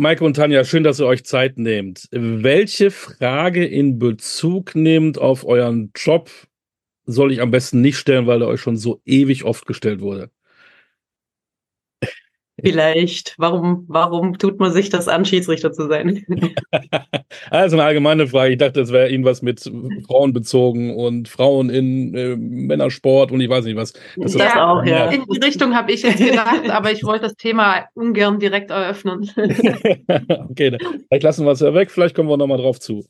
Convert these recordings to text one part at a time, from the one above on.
Maike und Tanja, schön, dass ihr euch Zeit nehmt. Welche Frage in Bezug nehmt auf euren Job soll ich am besten nicht stellen, weil er euch schon so ewig oft gestellt wurde? Vielleicht. Warum, warum tut man sich das an, Schiedsrichter zu sein? also eine allgemeine Frage. Ich dachte, das wäre irgendwas mit Frauen bezogen und Frauen in äh, Männersport und ich weiß nicht was. Das ja, auch, ja. In die Richtung habe ich jetzt gedacht, aber ich wollte das Thema ungern direkt eröffnen. okay, vielleicht lassen wir es ja weg, vielleicht kommen wir nochmal drauf zu.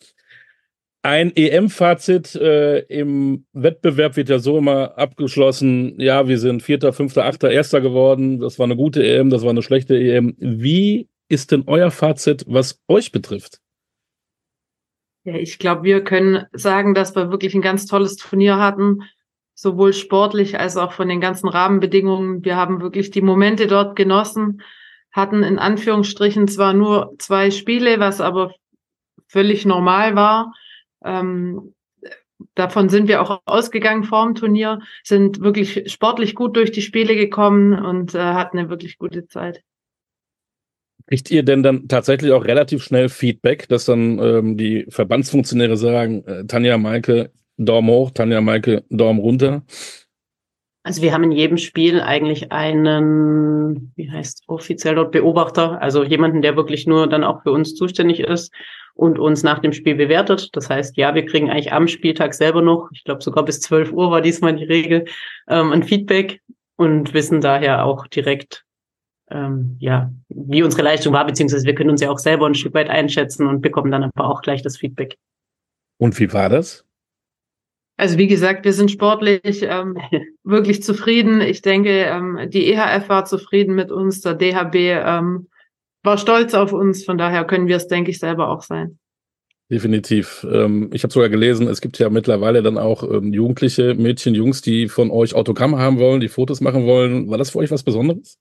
Ein EM-Fazit äh, im Wettbewerb wird ja so immer abgeschlossen. Ja, wir sind Vierter, Fünfter, Achter, Erster geworden. Das war eine gute EM, das war eine schlechte EM. Wie ist denn euer Fazit, was euch betrifft? Ja, ich glaube, wir können sagen, dass wir wirklich ein ganz tolles Turnier hatten, sowohl sportlich als auch von den ganzen Rahmenbedingungen. Wir haben wirklich die Momente dort genossen, hatten in Anführungsstrichen zwar nur zwei Spiele, was aber völlig normal war. Ähm, davon sind wir auch ausgegangen vor dem Turnier, sind wirklich sportlich gut durch die Spiele gekommen und äh, hatten eine wirklich gute Zeit. Kriegt ihr denn dann tatsächlich auch relativ schnell Feedback, dass dann ähm, die Verbandsfunktionäre sagen, äh, Tanja Maike, Daumen hoch, Tanja Maike, Daumen runter? Also wir haben in jedem Spiel eigentlich einen, wie heißt offiziell dort Beobachter, also jemanden, der wirklich nur dann auch für uns zuständig ist und uns nach dem Spiel bewertet. Das heißt, ja, wir kriegen eigentlich am Spieltag selber noch, ich glaube sogar bis 12 Uhr war diesmal die Regel, ähm, ein Feedback und wissen daher auch direkt, ähm, ja, wie unsere Leistung war, beziehungsweise wir können uns ja auch selber ein Stück weit einschätzen und bekommen dann aber auch gleich das Feedback. Und wie war das? Also wie gesagt, wir sind sportlich ähm, wirklich zufrieden. Ich denke, ähm, die EHF war zufrieden mit uns, der DHB ähm, war stolz auf uns. Von daher können wir es, denke ich, selber auch sein. Definitiv. Ähm, ich habe sogar gelesen, es gibt ja mittlerweile dann auch ähm, Jugendliche, Mädchen, Jungs, die von euch Autogramme haben wollen, die Fotos machen wollen. War das für euch was Besonderes?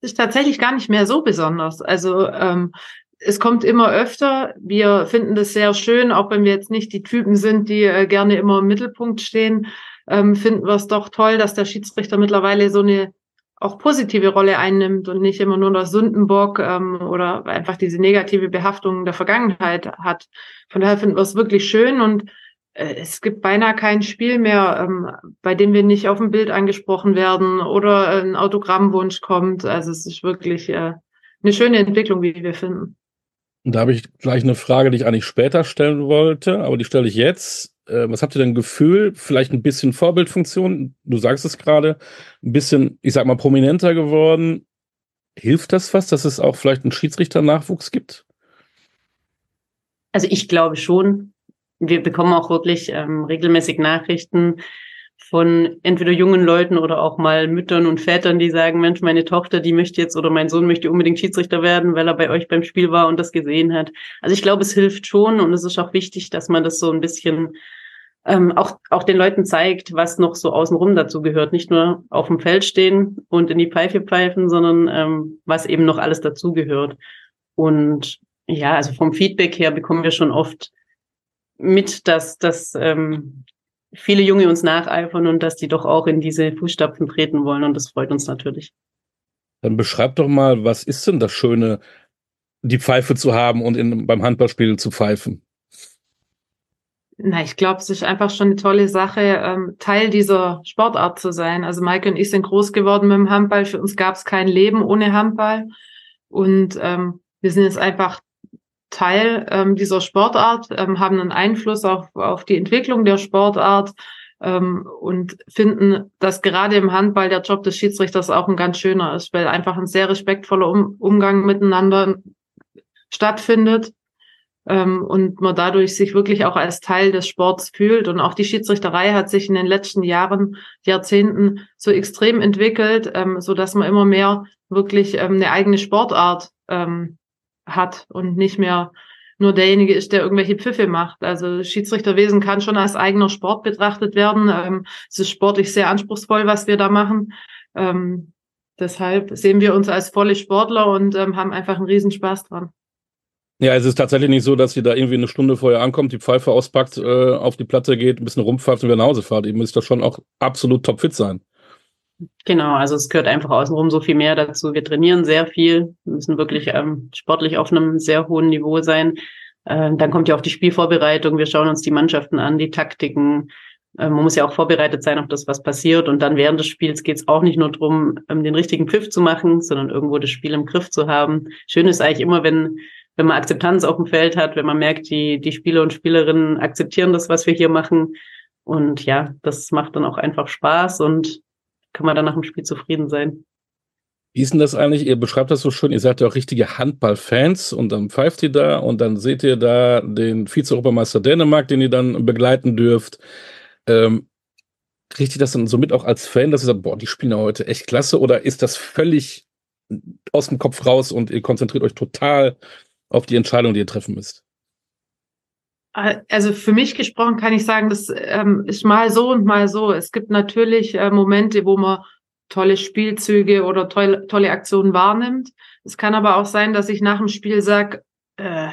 Ist tatsächlich gar nicht mehr so besonders. Also ähm, es kommt immer öfter. Wir finden das sehr schön, auch wenn wir jetzt nicht die Typen sind, die äh, gerne immer im Mittelpunkt stehen, ähm, finden wir es doch toll, dass der Schiedsrichter mittlerweile so eine auch positive Rolle einnimmt und nicht immer nur das Sündenbock ähm, oder einfach diese negative Behaftung der Vergangenheit hat. Von daher finden wir es wirklich schön und äh, es gibt beinahe kein Spiel mehr, ähm, bei dem wir nicht auf dem Bild angesprochen werden oder ein Autogrammwunsch kommt. Also es ist wirklich äh, eine schöne Entwicklung, wie wir finden. Und da habe ich gleich eine Frage, die ich eigentlich später stellen wollte, aber die stelle ich jetzt äh, was habt ihr denn Gefühl? Vielleicht ein bisschen Vorbildfunktion, du sagst es gerade, ein bisschen, ich sag mal, prominenter geworden. Hilft das was, dass es auch vielleicht einen Schiedsrichter-Nachwuchs gibt? Also ich glaube schon. Wir bekommen auch wirklich ähm, regelmäßig Nachrichten von entweder jungen Leuten oder auch mal Müttern und Vätern, die sagen, Mensch, meine Tochter, die möchte jetzt oder mein Sohn möchte unbedingt Schiedsrichter werden, weil er bei euch beim Spiel war und das gesehen hat. Also ich glaube, es hilft schon und es ist auch wichtig, dass man das so ein bisschen ähm, auch, auch den Leuten zeigt, was noch so außenrum dazu gehört. Nicht nur auf dem Feld stehen und in die Pfeife pfeifen, sondern ähm, was eben noch alles dazu gehört. Und ja, also vom Feedback her bekommen wir schon oft mit, dass, dass ähm, viele Junge uns nacheifern und dass die doch auch in diese Fußstapfen treten wollen. Und das freut uns natürlich. Dann beschreib doch mal, was ist denn das Schöne, die Pfeife zu haben und in, beim Handballspiel zu pfeifen? Na, ich glaube, es ist einfach schon eine tolle Sache, ähm, Teil dieser Sportart zu sein. Also Maike und ich sind groß geworden mit dem Handball. Für uns gab es kein Leben ohne Handball. Und ähm, wir sind jetzt einfach Teil ähm, dieser Sportart, ähm, haben einen Einfluss auf, auf die Entwicklung der Sportart ähm, und finden, dass gerade im Handball der Job des Schiedsrichters auch ein ganz schöner ist, weil einfach ein sehr respektvoller um Umgang miteinander stattfindet ähm, und man dadurch sich wirklich auch als Teil des Sports fühlt. Und auch die Schiedsrichterei hat sich in den letzten Jahren, Jahrzehnten so extrem entwickelt, ähm, so dass man immer mehr wirklich ähm, eine eigene Sportart ähm, hat und nicht mehr nur derjenige ist, der irgendwelche Pfiffe macht. Also Schiedsrichterwesen kann schon als eigener Sport betrachtet werden. Ähm, es ist sportlich sehr anspruchsvoll, was wir da machen. Ähm, deshalb sehen wir uns als volle Sportler und ähm, haben einfach einen Riesenspaß dran. Ja, es ist tatsächlich nicht so, dass ihr da irgendwie eine Stunde vorher ankommt, die Pfeife auspackt, äh, auf die Platte geht, ein bisschen rumpfeift und wieder nach Hause fahrt. Ihr müsst da schon auch absolut topfit sein. Genau, also es gehört einfach außenrum so viel mehr dazu. Wir trainieren sehr viel, müssen wirklich ähm, sportlich auf einem sehr hohen Niveau sein. Ähm, dann kommt ja auch die Spielvorbereitung, wir schauen uns die Mannschaften an, die Taktiken. Ähm, man muss ja auch vorbereitet sein auf das, was passiert. Und dann während des Spiels geht es auch nicht nur darum, ähm, den richtigen Pfiff zu machen, sondern irgendwo das Spiel im Griff zu haben. Schön ist eigentlich immer, wenn wenn man Akzeptanz auf dem Feld hat, wenn man merkt, die, die Spieler und Spielerinnen akzeptieren das, was wir hier machen. Und ja, das macht dann auch einfach Spaß und kann man dann nach dem Spiel zufrieden sein. Wie ist denn das eigentlich? Ihr beschreibt das so schön, ihr seid ja auch richtige Handballfans und dann pfeift ihr da und dann seht ihr da den Vize-Europameister Dänemark, den ihr dann begleiten dürft. Ähm, kriegt ihr das dann so mit auch als Fan, dass ihr sagt, boah, die spielen ja heute echt klasse oder ist das völlig aus dem Kopf raus und ihr konzentriert euch total auf die Entscheidung, die ihr treffen müsst? Also für mich gesprochen kann ich sagen, das ähm, ist mal so und mal so. Es gibt natürlich äh, Momente, wo man tolle Spielzüge oder tolle, tolle Aktionen wahrnimmt. Es kann aber auch sein, dass ich nach dem Spiel sage, äh,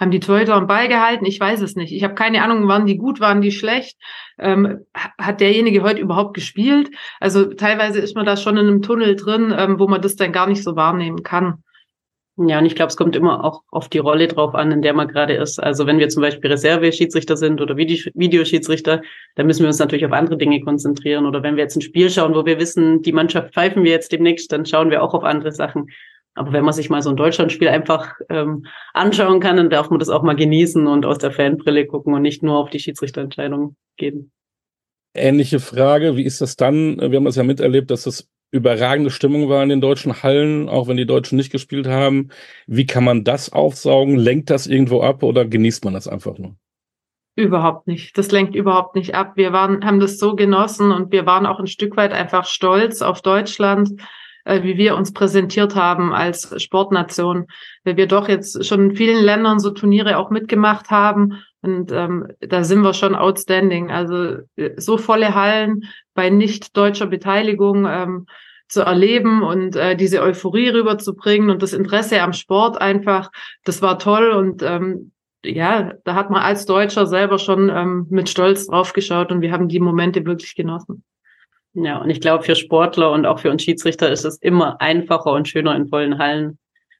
haben die Torhüter am Ball gehalten? Ich weiß es nicht. Ich habe keine Ahnung, waren die gut, waren die schlecht? Ähm, hat derjenige heute überhaupt gespielt? Also teilweise ist man da schon in einem Tunnel drin, ähm, wo man das dann gar nicht so wahrnehmen kann. Ja, und ich glaube, es kommt immer auch auf die Rolle drauf an, in der man gerade ist. Also wenn wir zum Beispiel Reserve-Schiedsrichter sind oder Videoschiedsrichter, dann müssen wir uns natürlich auf andere Dinge konzentrieren. Oder wenn wir jetzt ein Spiel schauen, wo wir wissen, die Mannschaft pfeifen wir jetzt demnächst, dann schauen wir auch auf andere Sachen. Aber wenn man sich mal so ein Deutschlandspiel einfach ähm, anschauen kann, dann darf man das auch mal genießen und aus der Fanbrille gucken und nicht nur auf die Schiedsrichterentscheidung gehen. Ähnliche Frage, wie ist das dann? Wir haben das ja miterlebt, dass das überragende Stimmung war in den deutschen Hallen, auch wenn die Deutschen nicht gespielt haben. Wie kann man das aufsaugen? Lenkt das irgendwo ab oder genießt man das einfach nur? Überhaupt nicht. Das lenkt überhaupt nicht ab. Wir waren, haben das so genossen und wir waren auch ein Stück weit einfach stolz auf Deutschland, äh, wie wir uns präsentiert haben als Sportnation, weil wir doch jetzt schon in vielen Ländern so Turniere auch mitgemacht haben. Und ähm, da sind wir schon outstanding. Also äh, so volle Hallen bei nicht deutscher Beteiligung ähm, zu erleben und äh, diese Euphorie rüberzubringen und das Interesse am Sport einfach, das war toll und ähm, ja, da hat man als Deutscher selber schon ähm, mit Stolz draufgeschaut und wir haben die Momente wirklich genossen. Ja, und ich glaube, für Sportler und auch für uns Schiedsrichter ist es immer einfacher und schöner in vollen Hallen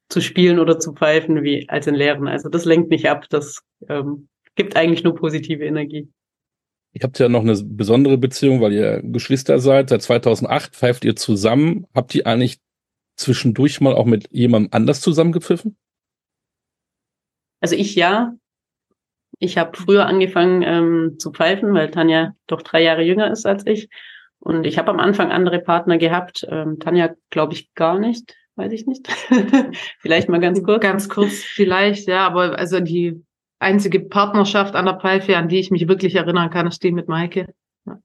zu spielen oder zu pfeifen wie als in leeren. Also das lenkt nicht ab, das ähm, gibt eigentlich nur positive Energie. Ihr habt ja noch eine besondere Beziehung, weil ihr Geschwister seid. Seit 2008 pfeift ihr zusammen. Habt ihr eigentlich zwischendurch mal auch mit jemandem anders zusammengepfiffen? Also ich ja. Ich habe früher angefangen ähm, zu pfeifen, weil Tanja doch drei Jahre jünger ist als ich. Und ich habe am Anfang andere Partner gehabt. Ähm, Tanja, glaube ich, gar nicht. Weiß ich nicht. vielleicht mal ganz kurz. Ganz kurz vielleicht, ja. Aber also die einzige Partnerschaft an der Pfeife, an die ich mich wirklich erinnern kann, ist die mit Maike. Ja,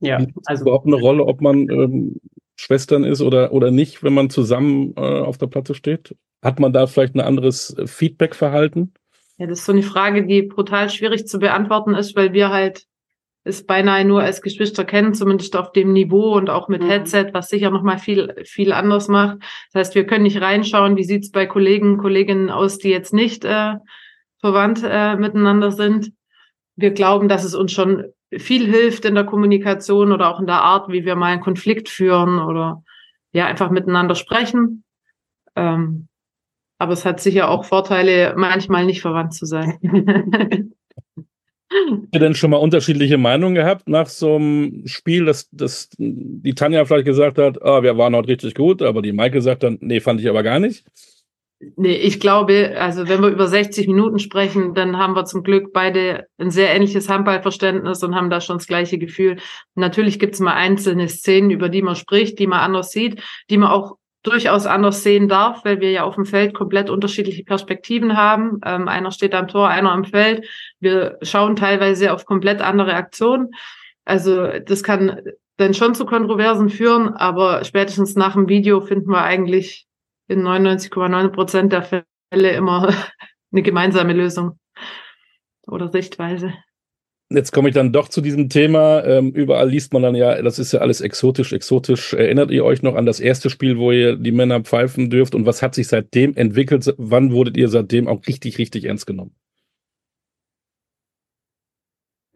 ja also überhaupt eine Rolle, ob man ähm, Schwestern ist oder, oder nicht, wenn man zusammen äh, auf der Platte steht? Hat man da vielleicht ein anderes Feedback-Verhalten? Ja, das ist so eine Frage, die brutal schwierig zu beantworten ist, weil wir halt es beinahe nur als Geschwister kennen, zumindest auf dem Niveau und auch mit mhm. Headset, was sicher nochmal viel, viel anders macht. Das heißt, wir können nicht reinschauen, wie sieht's bei Kollegen, Kolleginnen aus, die jetzt nicht äh, verwandt äh, miteinander sind. Wir glauben, dass es uns schon viel hilft in der Kommunikation oder auch in der Art, wie wir mal einen Konflikt führen oder ja, einfach miteinander sprechen. Ähm, aber es hat sicher auch Vorteile, manchmal nicht verwandt zu sein. Habt ihr denn schon mal unterschiedliche Meinungen gehabt nach so einem Spiel, dass, dass die Tanja vielleicht gesagt hat, ah, wir waren heute richtig gut, aber die Maike sagt dann, nee, fand ich aber gar nicht? Nee, ich glaube, also wenn wir über 60 Minuten sprechen, dann haben wir zum Glück beide ein sehr ähnliches Handballverständnis und haben da schon das gleiche Gefühl. Natürlich gibt es mal einzelne Szenen, über die man spricht, die man anders sieht, die man auch durchaus anders sehen darf, weil wir ja auf dem Feld komplett unterschiedliche Perspektiven haben. Ähm, einer steht am Tor, einer am Feld. Wir schauen teilweise auf komplett andere Aktionen. Also das kann dann schon zu Kontroversen führen, aber spätestens nach dem Video finden wir eigentlich in 99,9 Prozent der Fälle immer eine gemeinsame Lösung oder Sichtweise. Jetzt komme ich dann doch zu diesem Thema. Ähm, überall liest man dann ja, das ist ja alles exotisch, exotisch. Erinnert ihr euch noch an das erste Spiel, wo ihr die Männer pfeifen dürft? Und was hat sich seitdem entwickelt? Wann wurdet ihr seitdem auch richtig, richtig ernst genommen?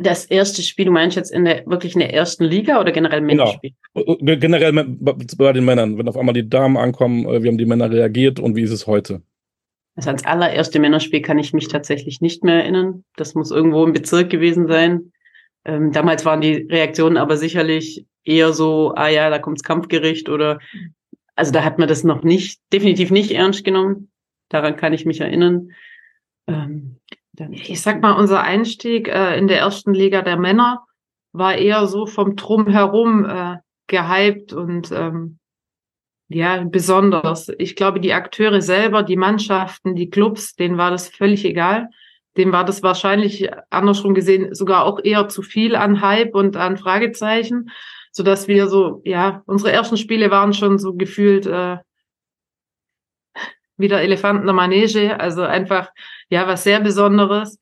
Das erste Spiel, du meinst jetzt in der, wirklich in der ersten Liga oder generell Genau. Männerspiel? Äh, Generell bei den Männern, wenn auf einmal die Damen ankommen, äh, wie haben die Männer reagiert und wie ist es heute? Also ans allererste Männerspiel kann ich mich tatsächlich nicht mehr erinnern. Das muss irgendwo im Bezirk gewesen sein. Ähm, damals waren die Reaktionen aber sicherlich eher so, ah ja, da kommt's Kampfgericht oder also da hat man das noch nicht, definitiv nicht ernst genommen. Daran kann ich mich erinnern. Ähm, Ich sag mal, unser Einstieg äh, in der ersten Liga der Männer war eher so vom Drumherum äh, gehypt und ähm, ja, besonders. Ich glaube, die Akteure selber, die Mannschaften, die Clubs, denen war das völlig egal. Dem war das wahrscheinlich andersrum gesehen sogar auch eher zu viel an Hype und an Fragezeichen, so dass wir so, ja, unsere ersten Spiele waren schon so gefühlt äh, wieder Elefanten der Manege, also einfach ja was sehr Besonderes,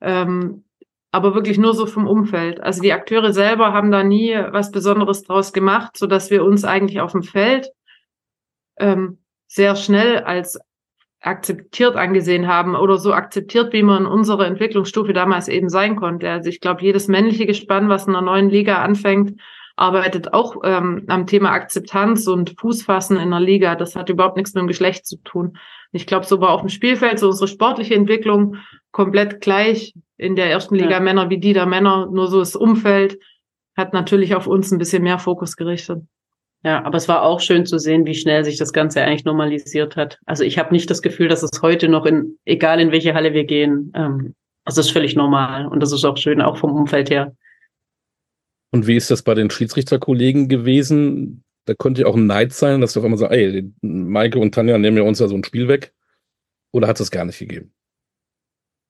ähm, aber wirklich nur so vom Umfeld. Also die Akteure selber haben da nie was Besonderes draus gemacht, so dass wir uns eigentlich auf dem Feld ähm, sehr schnell als akzeptiert angesehen haben oder so akzeptiert, wie man in unserer Entwicklungsstufe damals eben sein konnte. Also ich glaube, jedes männliche Gespann, was in einer neuen Liga anfängt, arbeitet auch ähm, am Thema Akzeptanz und Fußfassen in der Liga. Das hat überhaupt nichts mit dem Geschlecht zu tun. Ich glaube, so war auch im Spielfeld so unsere sportliche Entwicklung komplett gleich in der ersten Liga Ja. Männer wie die der Männer. Nur so das Umfeld hat natürlich auf uns ein bisschen mehr Fokus gerichtet. Ja, aber es war auch schön zu sehen, wie schnell sich das Ganze eigentlich normalisiert hat. Also ich habe nicht das Gefühl, dass es heute noch in, egal in welche Halle wir gehen, ähm, es ist völlig normal und das ist auch schön, auch vom Umfeld her. Und wie ist das bei den Schiedsrichterkollegen gewesen? Da könnte ja auch ein Neid sein, dass du auf einmal sagst, ey, Maike und Tanja nehmen ja uns ja so ein Spiel weg. Oder hat es gar nicht gegeben?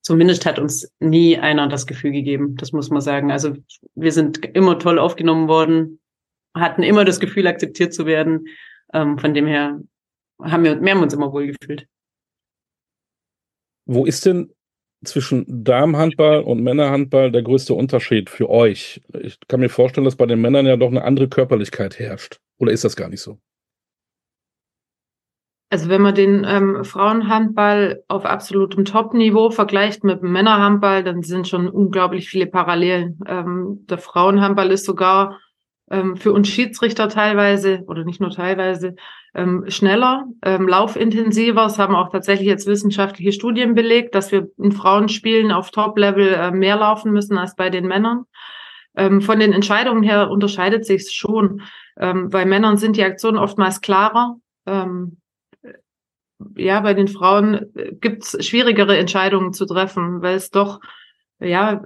Zumindest hat uns nie einer das Gefühl gegeben, das muss man sagen. Also wir sind immer toll aufgenommen worden, hatten immer das Gefühl, akzeptiert zu werden. Ähm, von dem her haben wir, wir haben uns immer wohl gefühlt. Wo ist denn zwischen Damenhandball und Männerhandball der größte Unterschied für euch? Ich kann mir vorstellen, dass bei den Männern ja doch eine andere Körperlichkeit herrscht. Oder ist das gar nicht so? Also wenn man den ähm, Frauenhandball auf absolutem Top-Niveau vergleicht mit dem Männerhandball, dann sind schon unglaublich viele Parallelen. Ähm, der Frauenhandball ist sogar ähm, für uns Schiedsrichter teilweise oder nicht nur teilweise ähm, schneller, ähm, laufintensiver. Es haben auch tatsächlich jetzt wissenschaftliche Studien belegt, dass wir in Frauenspielen auf Top-Level äh, mehr laufen müssen als bei den Männern. Ähm, von den Entscheidungen her unterscheidet sich schon. Ähm, bei Männern sind die Aktionen oftmals klarer. Ähm, ja, bei den Frauen gibt es schwierigere Entscheidungen zu treffen, weil es doch ja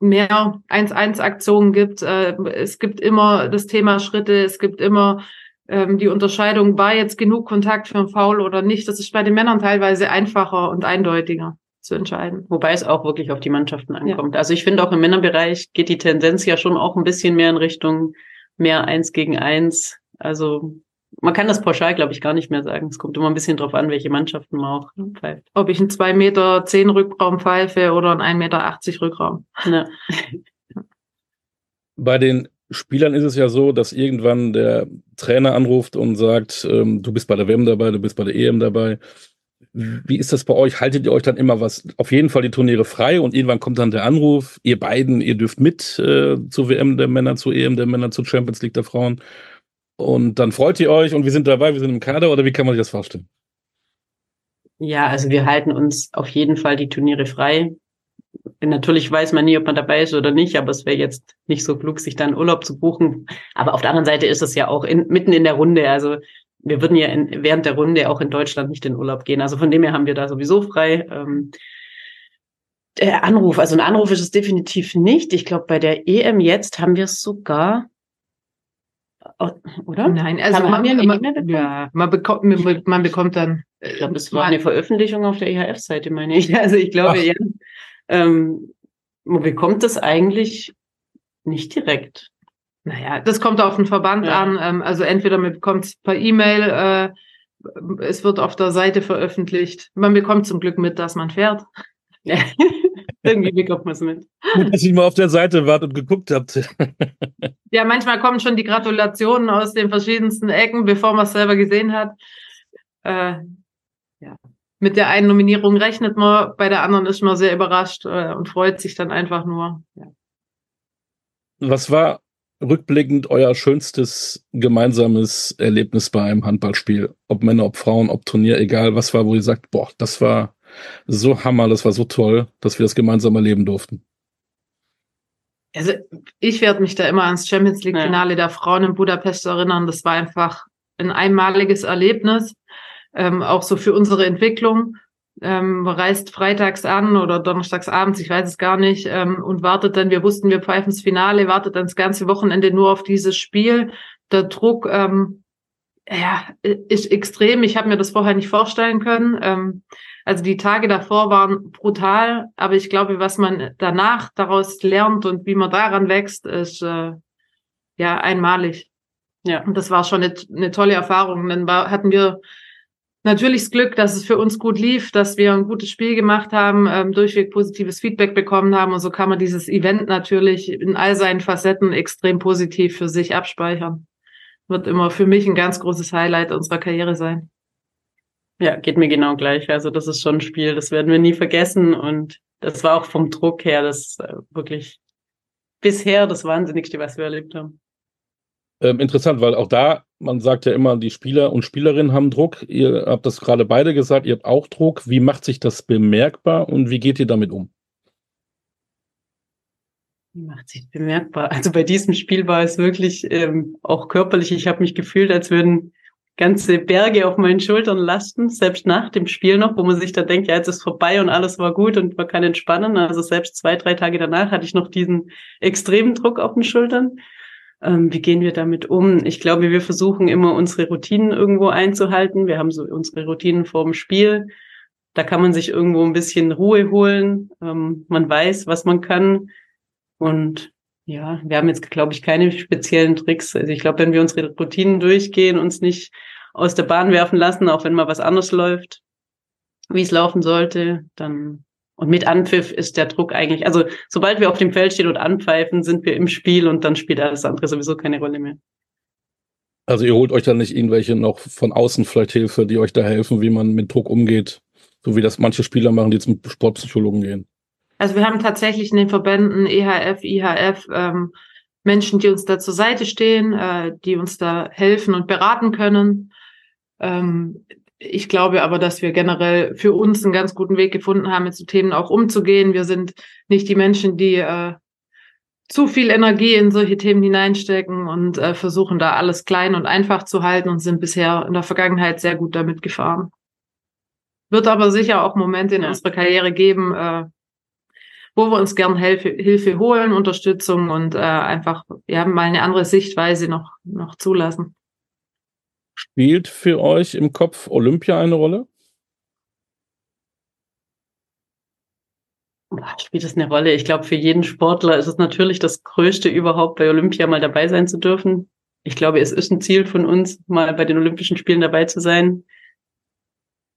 mehr 1-1-Aktionen gibt. Äh, es gibt immer das Thema Schritte, es gibt immer ähm, die Unterscheidung, war jetzt genug Kontakt für einen Foul oder nicht. Das ist bei den Männern teilweise einfacher und eindeutiger zu entscheiden. Wobei es auch wirklich auf die Mannschaften ankommt. Also ich finde auch im Männerbereich geht die Tendenz ja schon auch ein bisschen mehr in Richtung mehr eins gegen eins. Also man kann das pauschal, glaube ich, gar nicht mehr sagen. Es kommt immer ein bisschen drauf an, welche Mannschaften man auch pfeift. Ob ich einen 2,10 Meter zehn Rückraum pfeife oder einen 1,80 Meter Rückraum. Ja. Bei den Spielern ist es ja so, dass irgendwann der Trainer anruft und sagt, ähm, du bist bei der WM dabei, du bist bei der EM dabei. Wie ist das bei euch? Haltet ihr euch dann immer was, auf jeden Fall die Turniere frei und irgendwann kommt dann der Anruf, ihr beiden, ihr dürft mit äh, zur WM der Männer, zur EM der Männer, zur Champions League der Frauen. Und dann freut ihr euch und wir sind dabei, wir sind im Kader oder wie kann man sich das vorstellen? ja, also wir halten uns auf jeden Fall die Turniere frei. Natürlich weiß man nie, ob man dabei ist oder nicht, aber es wäre jetzt nicht so klug, sich dann Urlaub zu buchen. Aber auf der anderen Seite ist es ja auch in, mitten in der Runde. Also wir würden ja in, während der Runde auch in Deutschland nicht in Urlaub gehen. Also von dem her haben wir da sowieso frei. Ähm, der Anruf, also ein Anruf ist es definitiv nicht. Ich glaube, bei der EM jetzt haben wir es sogar, oder? Nein, also man, man, bekommen? ja, man bekommt, man, man bekommt dann. Ich glaube, das war eine Veröffentlichung auf der EHF-Seite, meine ich. Also ich glaube, Ach. ja. Ähm, man bekommt das eigentlich nicht direkt. Naja, das kommt auf den Verband Ja. an. Ähm, also entweder man bekommt es per E-Mail, äh, es wird auf der Seite veröffentlicht. Man bekommt zum Glück mit, dass man fährt. Irgendwie bekommt man es mit. Gut, dass ihr mal auf der Seite wart und geguckt habt. Ja, manchmal kommen schon die Gratulationen aus den verschiedensten Ecken, bevor man es selber gesehen hat. Äh, ja. Mit der einen Nominierung rechnet man, bei der anderen ist man sehr überrascht äh, und freut sich dann einfach nur. Ja. was war rückblickend euer schönstes gemeinsames Erlebnis bei einem Handballspiel? Ob Männer, ob Frauen, ob Turnier, egal was war, wo ihr sagt, boah, das war so Hammer, das war so toll, dass wir das gemeinsam erleben durften. Also ich werde mich da immer ans Champions League Finale ja. der Frauen in Budapest erinnern. Das war einfach ein einmaliges Erlebnis, ähm, auch so für unsere Entwicklung. Ähm, reist freitags an oder donnerstags abends, ich weiß es gar nicht, ähm, und wartet dann, wir wussten, wir pfeifen das Finale, wartet dann das ganze Wochenende nur auf dieses Spiel. Der Druck ähm, ja, ist extrem. Ich habe mir das vorher nicht vorstellen können. Ähm, also die Tage davor waren brutal, aber ich glaube, was man danach daraus lernt und wie man daran wächst, ist äh, ja einmalig. Ja, und das war schon eine, eine tolle Erfahrung. Dann war, hatten wir natürlich das Glück, dass es für uns gut lief, dass wir ein gutes Spiel gemacht haben, ähm, durchweg positives Feedback bekommen haben und so kann man dieses Event natürlich in all seinen Facetten extrem positiv für sich abspeichern. Wird immer für mich ein ganz großes Highlight unserer Karriere sein. Ja, geht mir genau gleich. Also das ist schon ein Spiel, das werden wir nie vergessen. Und das war auch vom Druck her das äh, wirklich bisher das Wahnsinnigste, was wir erlebt haben. Ähm, interessant, weil auch da, man sagt ja immer, die Spieler und Spielerinnen haben Druck. Ihr habt das gerade beide gesagt, ihr habt auch Druck. Wie macht sich das bemerkbar und wie geht ihr damit um? Wie macht sich bemerkbar? Also bei diesem Spiel war es wirklich ähm, auch körperlich. Ich habe mich gefühlt, als würden ganze Berge auf meinen Schultern lasten, selbst nach dem Spiel noch, wo man sich da denkt, ja, jetzt ist vorbei und alles war gut und man kann entspannen. Also selbst zwei, drei Tage danach hatte ich noch diesen extremen Druck auf den Schultern. Ähm, wie gehen wir damit um? Ich glaube, wir versuchen immer unsere Routinen irgendwo einzuhalten. Wir haben so unsere Routinen vor dem Spiel. Da kann man sich irgendwo ein bisschen Ruhe holen. Ähm, man weiß, was man kann. Und ja, wir haben jetzt, glaube ich, keine speziellen Tricks. Also ich glaube, wenn wir unsere Routinen durchgehen, uns nicht aus der Bahn werfen lassen, auch wenn mal was anderes läuft, wie es laufen sollte, dann und mit Anpfiff ist der Druck eigentlich, also sobald wir auf dem Feld stehen und anpfeifen, sind wir im Spiel und dann spielt alles andere sowieso keine Rolle mehr. Also ihr holt euch dann nicht irgendwelche noch von außen vielleicht Hilfe, die euch da helfen, wie man mit Druck umgeht, so wie das manche Spieler machen, die zum Sportpsychologen gehen. Also wir haben tatsächlich in den Verbänden EHF, IHF ähm, Menschen, die uns da zur Seite stehen, äh, die uns da helfen und beraten können. Ähm, ich glaube aber, dass wir generell für uns einen ganz guten Weg gefunden haben, mit so Themen auch umzugehen. Wir sind nicht die Menschen, die äh, zu viel Energie in solche Themen hineinstecken und äh, versuchen da alles klein und einfach zu halten und sind bisher in der Vergangenheit sehr gut damit gefahren. Wird aber sicher auch Momente in unserer Karriere geben, äh, wo wir uns gern Hilfe, Hilfe holen, Unterstützung und äh, einfach ja mal eine andere Sichtweise noch, noch zulassen. Spielt für euch im Kopf Olympia eine Rolle? Spielt es eine Rolle? Ich glaube, für jeden Sportler ist es natürlich das Größte überhaupt, bei Olympia mal dabei sein zu dürfen. Ich glaube, es ist ein Ziel von uns, mal bei den Olympischen Spielen dabei zu sein.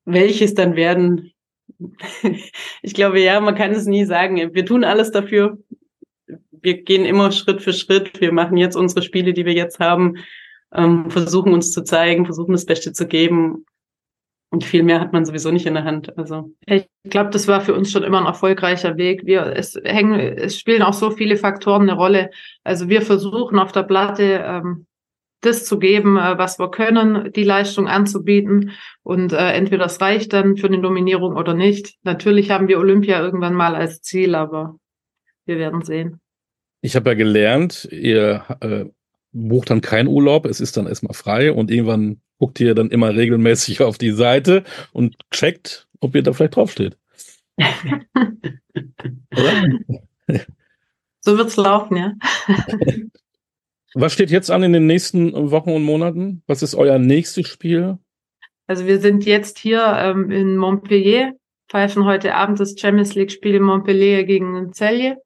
Welches dann werden, ich glaube, ja, man kann es nie sagen. Wir tun alles dafür. Wir gehen immer Schritt für Schritt. Wir machen jetzt unsere Spiele, die wir jetzt haben, ähm, versuchen uns zu zeigen, versuchen das Beste zu geben. Und viel mehr hat man sowieso nicht in der Hand. Also ich glaube, das war für uns schon immer ein erfolgreicher Weg. Wir es hängen, es spielen auch so viele Faktoren eine Rolle. Also wir versuchen auf der Platte ähm, das zu geben, äh, was wir können, die Leistung anzubieten. Und äh, entweder das reicht dann für eine Nominierung oder nicht. Natürlich haben wir Olympia irgendwann mal als Ziel, aber wir werden sehen. Ich habe ja gelernt, ihr äh, bucht dann keinen Urlaub, es ist dann erstmal frei und irgendwann guckt ihr dann immer regelmäßig auf die Seite und checkt, ob ihr da vielleicht draufsteht. Oder? So wird's laufen, ja. Was steht jetzt an in den nächsten Wochen und Monaten? Was ist euer nächstes Spiel? Also wir sind jetzt hier ähm, in Montpellier, pfeifen heute Abend das Champions League Spiel in Montpellier gegen Celje.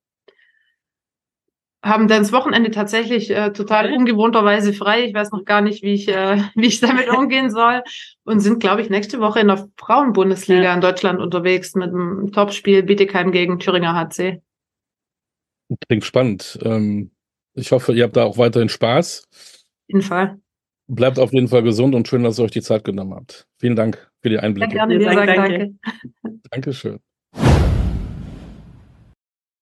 Haben dann das Wochenende tatsächlich äh, total ungewohnterweise frei. Ich weiß noch gar nicht, wie ich, äh, wie ich damit umgehen soll. Und sind, glaube ich, nächste Woche in der Frauenbundesliga ja. in Deutschland unterwegs mit einem Topspiel Bietigheim gegen Thüringer HC. Klingt spannend. Ähm ich hoffe, ihr habt da auch weiterhin Spaß. Auf jeden Fall. Bleibt auf jeden Fall gesund und schön, dass ihr euch die Zeit genommen habt. Vielen Dank für die Einblicke. Ja, gerne, wir sagen danke. Dankeschön.